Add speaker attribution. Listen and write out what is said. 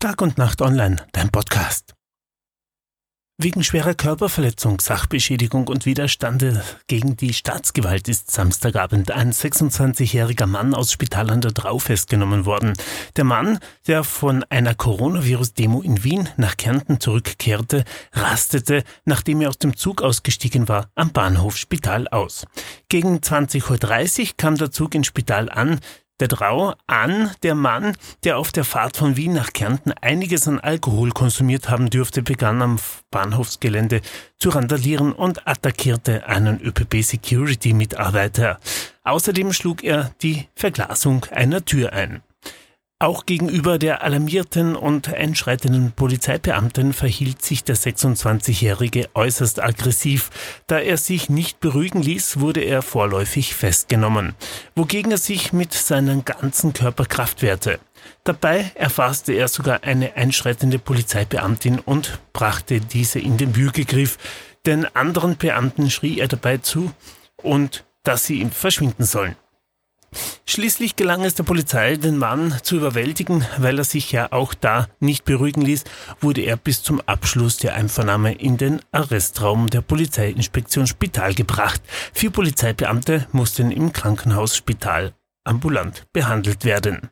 Speaker 1: Tag und Nacht Online, dein Podcast. Wegen schwerer Körperverletzung, Sachbeschädigung und Widerstande gegen die Staatsgewalt ist Samstagabend ein 26-jähriger Mann aus Spital an der Drau festgenommen worden. Der Mann, der von einer Coronavirus-Demo in Wien nach Kärnten zurückkehrte, rastete, nachdem er aus dem Zug ausgestiegen war, am Bahnhof Spital aus. Gegen 20.30 Uhr kam der Zug in Spital an, der Drau an, der Mann, der auf der Fahrt von Wien nach Kärnten einiges an Alkohol konsumiert haben dürfte, begann am Bahnhofsgelände zu randalieren und attackierte einen ÖPB-Security-Mitarbeiter. Außerdem schlug er die Verglasung einer Tür ein. Auch gegenüber der alarmierten und einschreitenden Polizeibeamten verhielt sich der 26-Jährige äußerst aggressiv. Da er sich nicht beruhigen ließ, wurde er vorläufig festgenommen, wogegen er sich mit seiner ganzen Körperkraft wehrte. Dabei erfasste er sogar eine einschreitende Polizeibeamtin und brachte diese in den Würgegriff. Den anderen Beamten schrie er dabei zu und dass sie ihn verschwinden sollen. Schließlich gelang es der Polizei, den Mann zu überwältigen, weil er sich ja auch da nicht beruhigen ließ, wurde er bis zum Abschluss der Einvernahme in den Arrestraum der Polizeiinspektion Spital gebracht. Vier Polizeibeamte mussten im Krankenhaus Spital ambulant behandelt werden.